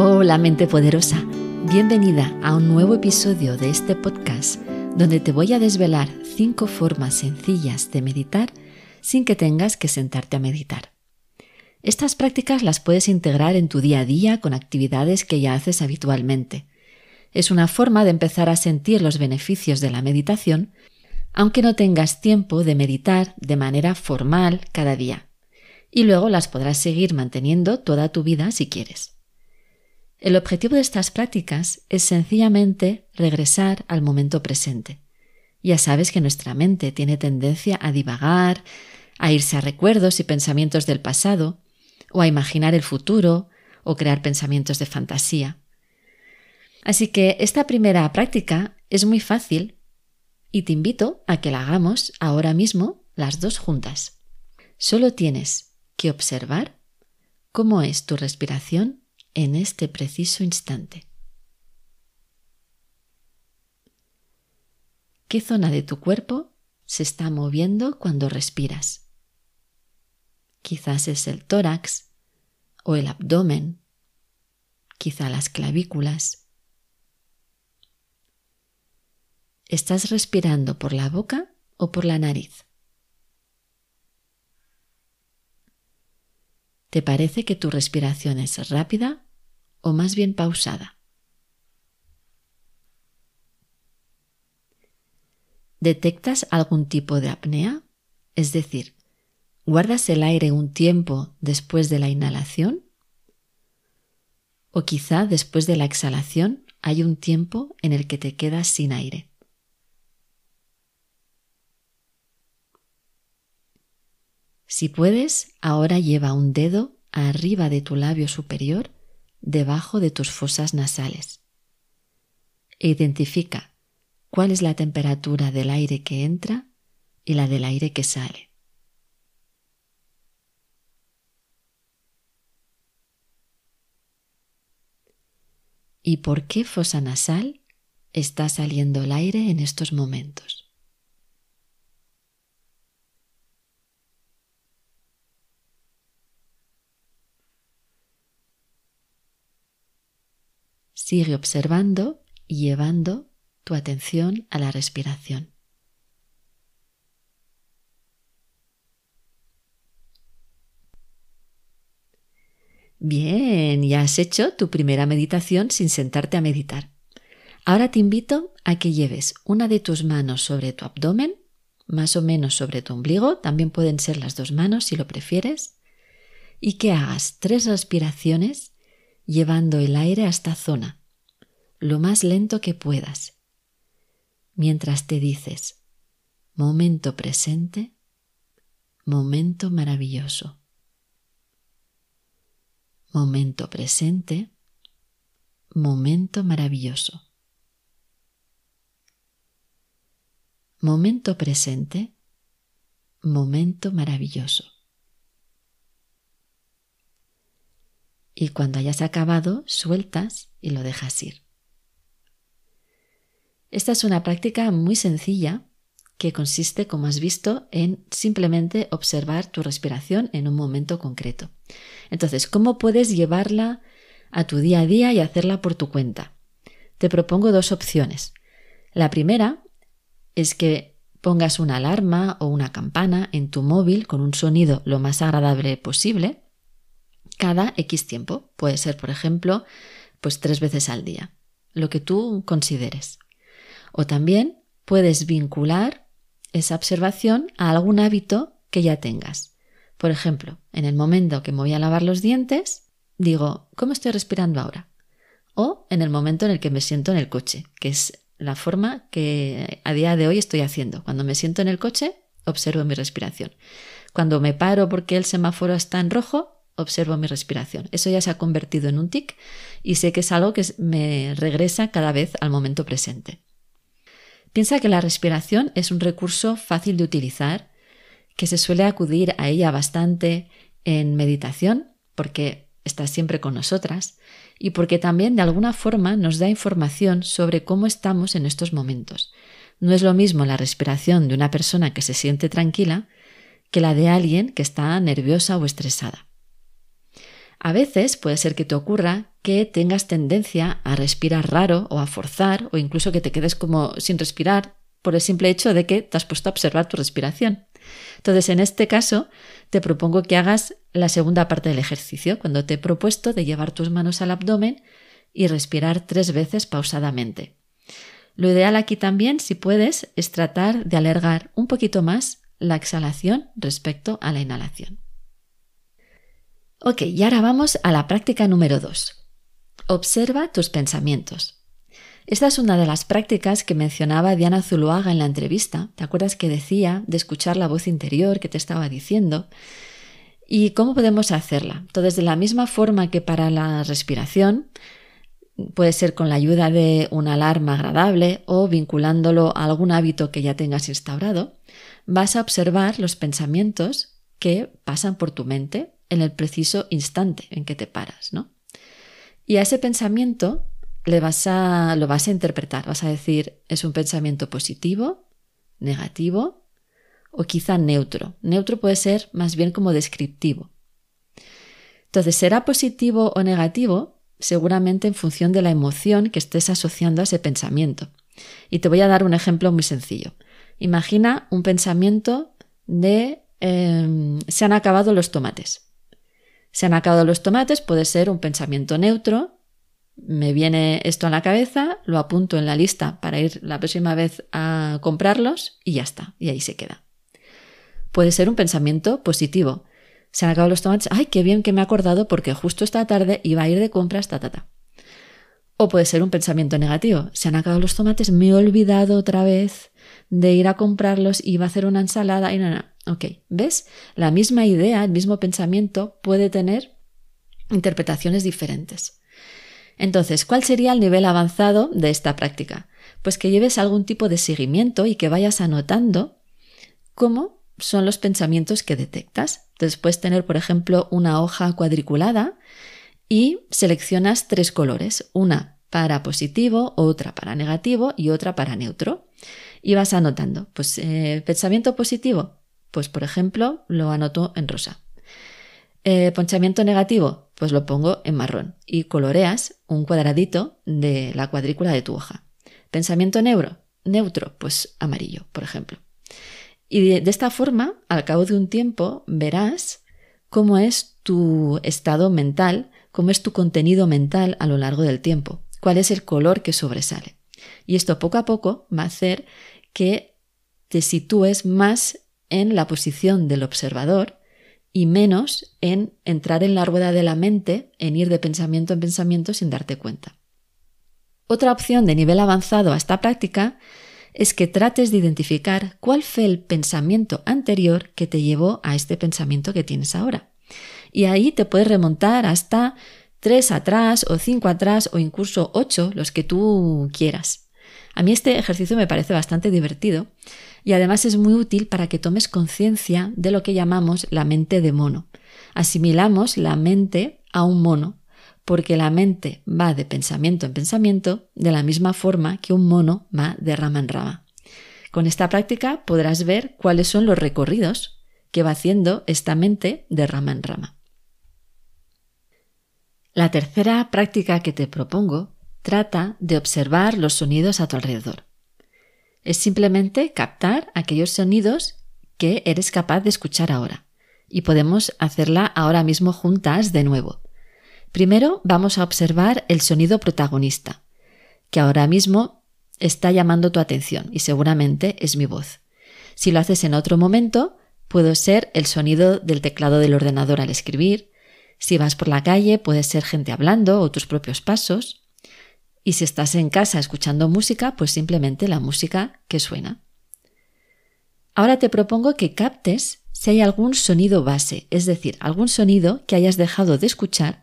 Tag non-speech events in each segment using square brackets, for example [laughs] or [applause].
Hola mente poderosa, bienvenida a un nuevo episodio de este podcast donde te voy a desvelar cinco formas sencillas de meditar sin que tengas que sentarte a meditar. Estas prácticas las puedes integrar en tu día a día con actividades que ya haces habitualmente. Es una forma de empezar a sentir los beneficios de la meditación, aunque no tengas tiempo de meditar de manera formal cada día. Y luego las podrás seguir manteniendo toda tu vida si quieres. El objetivo de estas prácticas es sencillamente regresar al momento presente. Ya sabes que nuestra mente tiene tendencia a divagar, a irse a recuerdos y pensamientos del pasado, o a imaginar el futuro, o crear pensamientos de fantasía. Así que esta primera práctica es muy fácil y te invito a que la hagamos ahora mismo las dos juntas. Solo tienes que observar cómo es tu respiración en este preciso instante. ¿Qué zona de tu cuerpo se está moviendo cuando respiras? Quizás es el tórax o el abdomen, quizá las clavículas. ¿Estás respirando por la boca o por la nariz? ¿Te parece que tu respiración es rápida más bien pausada. ¿Detectas algún tipo de apnea? Es decir, ¿guardas el aire un tiempo después de la inhalación? ¿O quizá después de la exhalación hay un tiempo en el que te quedas sin aire? Si puedes, ahora lleva un dedo arriba de tu labio superior debajo de tus fosas nasales. Identifica cuál es la temperatura del aire que entra y la del aire que sale. ¿Y por qué fosa nasal está saliendo el aire en estos momentos? Sigue observando y llevando tu atención a la respiración. Bien, ya has hecho tu primera meditación sin sentarte a meditar. Ahora te invito a que lleves una de tus manos sobre tu abdomen, más o menos sobre tu ombligo, también pueden ser las dos manos si lo prefieres, y que hagas tres respiraciones llevando el aire a esta zona, lo más lento que puedas, mientras te dices, momento presente, momento maravilloso. Momento presente, momento maravilloso. Momento presente, momento maravilloso. Y cuando hayas acabado, sueltas y lo dejas ir. Esta es una práctica muy sencilla que consiste, como has visto, en simplemente observar tu respiración en un momento concreto. Entonces, ¿cómo puedes llevarla a tu día a día y hacerla por tu cuenta? Te propongo dos opciones. La primera es que pongas una alarma o una campana en tu móvil con un sonido lo más agradable posible cada X tiempo. Puede ser, por ejemplo, pues tres veces al día, lo que tú consideres. O también puedes vincular esa observación a algún hábito que ya tengas. Por ejemplo, en el momento que me voy a lavar los dientes, digo, ¿cómo estoy respirando ahora? O en el momento en el que me siento en el coche, que es la forma que a día de hoy estoy haciendo. Cuando me siento en el coche, observo mi respiración. Cuando me paro porque el semáforo está en rojo, observo mi respiración. Eso ya se ha convertido en un tic y sé que es algo que me regresa cada vez al momento presente. Piensa que la respiración es un recurso fácil de utilizar, que se suele acudir a ella bastante en meditación, porque está siempre con nosotras, y porque también de alguna forma nos da información sobre cómo estamos en estos momentos. No es lo mismo la respiración de una persona que se siente tranquila que la de alguien que está nerviosa o estresada. A veces puede ser que te ocurra que tengas tendencia a respirar raro o a forzar o incluso que te quedes como sin respirar por el simple hecho de que te has puesto a observar tu respiración. Entonces, en este caso, te propongo que hagas la segunda parte del ejercicio, cuando te he propuesto de llevar tus manos al abdomen y respirar tres veces pausadamente. Lo ideal aquí también, si puedes, es tratar de alargar un poquito más la exhalación respecto a la inhalación. Ok, y ahora vamos a la práctica número 2. Observa tus pensamientos. Esta es una de las prácticas que mencionaba Diana Zuluaga en la entrevista. ¿Te acuerdas que decía de escuchar la voz interior que te estaba diciendo? ¿Y cómo podemos hacerla? Entonces, de la misma forma que para la respiración, puede ser con la ayuda de una alarma agradable o vinculándolo a algún hábito que ya tengas instaurado, vas a observar los pensamientos que pasan por tu mente en el preciso instante en que te paras, ¿no? Y a ese pensamiento le vas a, lo vas a interpretar, vas a decir, es un pensamiento positivo, negativo o quizá neutro. Neutro puede ser más bien como descriptivo. Entonces, será positivo o negativo seguramente en función de la emoción que estés asociando a ese pensamiento. Y te voy a dar un ejemplo muy sencillo. Imagina un pensamiento de em, se han acabado los tomates. Se han acabado los tomates puede ser un pensamiento neutro me viene esto a la cabeza, lo apunto en la lista para ir la próxima vez a comprarlos y ya está, y ahí se queda. Puede ser un pensamiento positivo. Se han acabado los tomates, ay, qué bien que me he acordado porque justo esta tarde iba a ir de compras, ta, ta, ta. O puede ser un pensamiento negativo. Se han acabado los tomates, me he olvidado otra vez de ir a comprarlos, iba a hacer una ensalada y nada. No. Ok, ¿ves? La misma idea, el mismo pensamiento puede tener interpretaciones diferentes. Entonces, ¿cuál sería el nivel avanzado de esta práctica? Pues que lleves algún tipo de seguimiento y que vayas anotando cómo son los pensamientos que detectas. Entonces puedes tener, por ejemplo, una hoja cuadriculada y seleccionas tres colores, una para positivo, otra para negativo y otra para neutro. Y vas anotando, pues eh, pensamiento positivo, pues por ejemplo lo anoto en rosa. Eh, ponchamiento negativo, pues lo pongo en marrón y coloreas un cuadradito de la cuadrícula de tu hoja. Pensamiento neuro, neutro, pues amarillo, por ejemplo. Y de, de esta forma, al cabo de un tiempo, verás cómo es tu estado mental, cómo es tu contenido mental a lo largo del tiempo, cuál es el color que sobresale. Y esto poco a poco va a hacer que te sitúes más en la posición del observador y menos en entrar en la rueda de la mente, en ir de pensamiento en pensamiento sin darte cuenta. Otra opción de nivel avanzado a esta práctica es que trates de identificar cuál fue el pensamiento anterior que te llevó a este pensamiento que tienes ahora. Y ahí te puedes remontar hasta tres atrás o cinco atrás o incluso ocho, los que tú quieras. A mí este ejercicio me parece bastante divertido y además es muy útil para que tomes conciencia de lo que llamamos la mente de mono. Asimilamos la mente a un mono, porque la mente va de pensamiento en pensamiento de la misma forma que un mono va de rama en rama. Con esta práctica podrás ver cuáles son los recorridos que va haciendo esta mente de rama en rama. La tercera práctica que te propongo trata de observar los sonidos a tu alrededor. Es simplemente captar aquellos sonidos que eres capaz de escuchar ahora. Y podemos hacerla ahora mismo juntas de nuevo. Primero vamos a observar el sonido protagonista, que ahora mismo está llamando tu atención y seguramente es mi voz. Si lo haces en otro momento, puede ser el sonido del teclado del ordenador al escribir. Si vas por la calle, puede ser gente hablando o tus propios pasos. Y si estás en casa escuchando música, pues simplemente la música que suena. Ahora te propongo que captes si hay algún sonido base, es decir, algún sonido que hayas dejado de escuchar,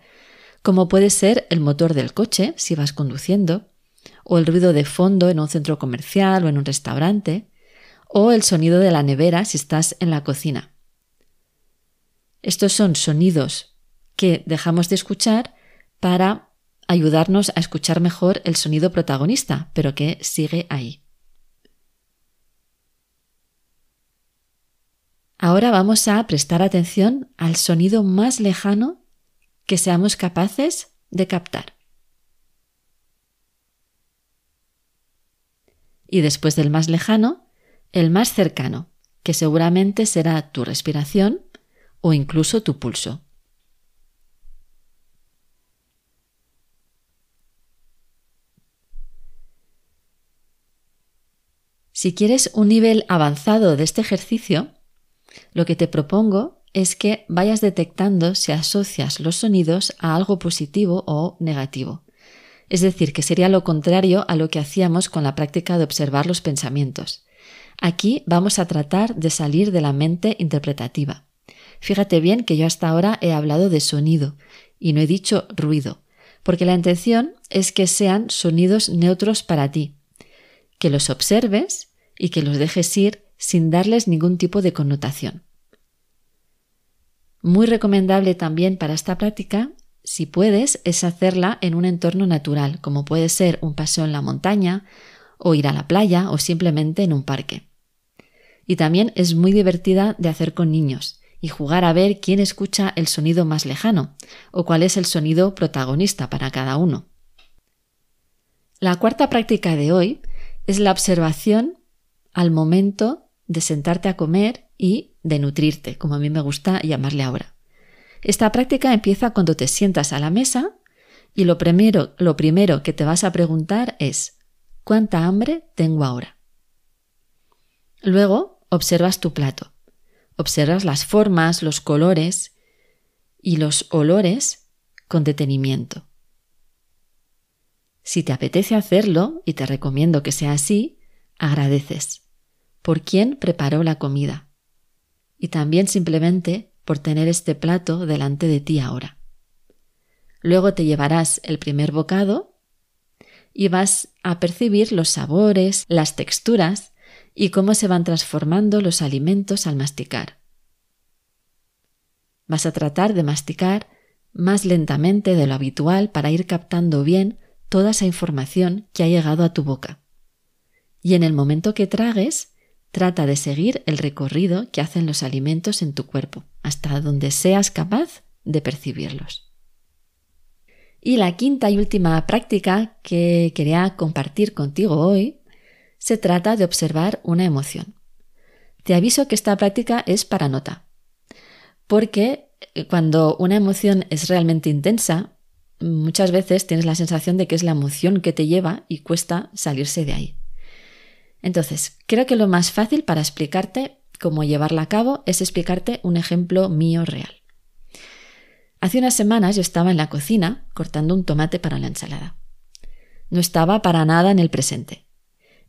como puede ser el motor del coche si vas conduciendo, o el ruido de fondo en un centro comercial o en un restaurante, o el sonido de la nevera si estás en la cocina. Estos son sonidos que dejamos de escuchar para ayudarnos a escuchar mejor el sonido protagonista, pero que sigue ahí. Ahora vamos a prestar atención al sonido más lejano que seamos capaces de captar. Y después del más lejano, el más cercano, que seguramente será tu respiración o incluso tu pulso. Si quieres un nivel avanzado de este ejercicio, lo que te propongo es que vayas detectando si asocias los sonidos a algo positivo o negativo. Es decir, que sería lo contrario a lo que hacíamos con la práctica de observar los pensamientos. Aquí vamos a tratar de salir de la mente interpretativa. Fíjate bien que yo hasta ahora he hablado de sonido y no he dicho ruido, porque la intención es que sean sonidos neutros para ti, que los observes y que los dejes ir sin darles ningún tipo de connotación. Muy recomendable también para esta práctica, si puedes, es hacerla en un entorno natural, como puede ser un paseo en la montaña, o ir a la playa, o simplemente en un parque. Y también es muy divertida de hacer con niños, y jugar a ver quién escucha el sonido más lejano, o cuál es el sonido protagonista para cada uno. La cuarta práctica de hoy es la observación al momento de sentarte a comer y de nutrirte, como a mí me gusta llamarle ahora. Esta práctica empieza cuando te sientas a la mesa y lo primero, lo primero que te vas a preguntar es ¿cuánta hambre tengo ahora? Luego observas tu plato, observas las formas, los colores y los olores con detenimiento. Si te apetece hacerlo, y te recomiendo que sea así, agradeces por quién preparó la comida y también simplemente por tener este plato delante de ti ahora. Luego te llevarás el primer bocado y vas a percibir los sabores, las texturas y cómo se van transformando los alimentos al masticar. Vas a tratar de masticar más lentamente de lo habitual para ir captando bien toda esa información que ha llegado a tu boca. Y en el momento que tragues, Trata de seguir el recorrido que hacen los alimentos en tu cuerpo, hasta donde seas capaz de percibirlos. Y la quinta y última práctica que quería compartir contigo hoy se trata de observar una emoción. Te aviso que esta práctica es para nota, porque cuando una emoción es realmente intensa, muchas veces tienes la sensación de que es la emoción que te lleva y cuesta salirse de ahí. Entonces, creo que lo más fácil para explicarte cómo llevarla a cabo es explicarte un ejemplo mío real. Hace unas semanas yo estaba en la cocina cortando un tomate para la ensalada. No estaba para nada en el presente.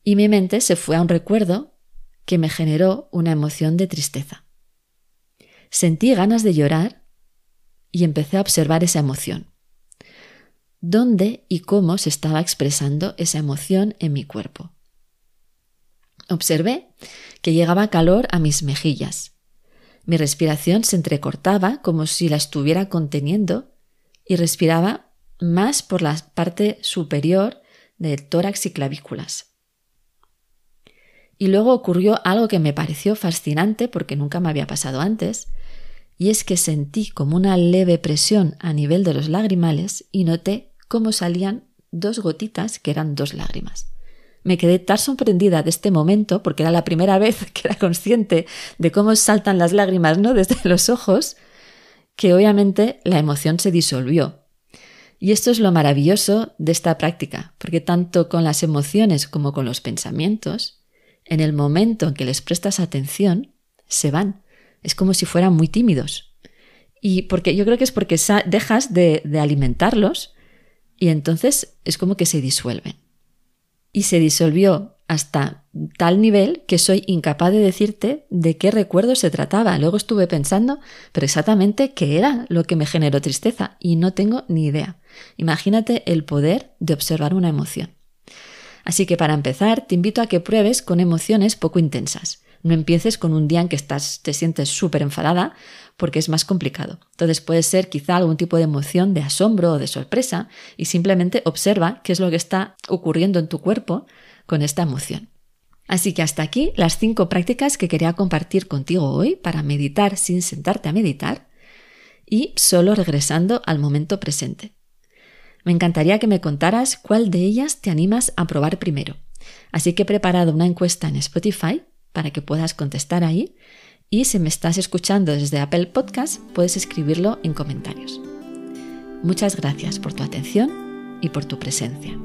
Y mi mente se fue a un recuerdo que me generó una emoción de tristeza. Sentí ganas de llorar y empecé a observar esa emoción. ¿Dónde y cómo se estaba expresando esa emoción en mi cuerpo? Observé que llegaba calor a mis mejillas. Mi respiración se entrecortaba como si la estuviera conteniendo y respiraba más por la parte superior del tórax y clavículas. Y luego ocurrió algo que me pareció fascinante porque nunca me había pasado antes, y es que sentí como una leve presión a nivel de los lagrimales y noté cómo salían dos gotitas que eran dos lágrimas me quedé tan sorprendida de este momento, porque era la primera [laughs] vez que era consciente de cómo saltan las lágrimas ¿no? desde los ojos, que obviamente la emoción se disolvió. Y esto es lo maravilloso de esta práctica, porque tanto con las emociones como con los pensamientos, en el momento en que les prestas atención, se van. Es como si fueran muy tímidos. Y porque yo creo que es porque dejas de alimentarlos y entonces es como que se disuelven y se disolvió hasta tal nivel que soy incapaz de decirte de qué recuerdo se trataba. Luego estuve pensando, pero exactamente qué era lo que me generó tristeza y no tengo ni idea. Imagínate el poder de observar una emoción. Así que para empezar, te invito a que pruebes con emociones poco intensas. No empieces con un día en que estás, te sientes súper enfadada porque es más complicado. Entonces puede ser quizá algún tipo de emoción de asombro o de sorpresa y simplemente observa qué es lo que está ocurriendo en tu cuerpo con esta emoción. Así que hasta aquí las cinco prácticas que quería compartir contigo hoy para meditar sin sentarte a meditar. y solo regresando al momento presente. Me encantaría que me contaras cuál de ellas te animas a probar primero. Así que he preparado una encuesta en Spotify para que puedas contestar ahí y si me estás escuchando desde Apple Podcast puedes escribirlo en comentarios. Muchas gracias por tu atención y por tu presencia.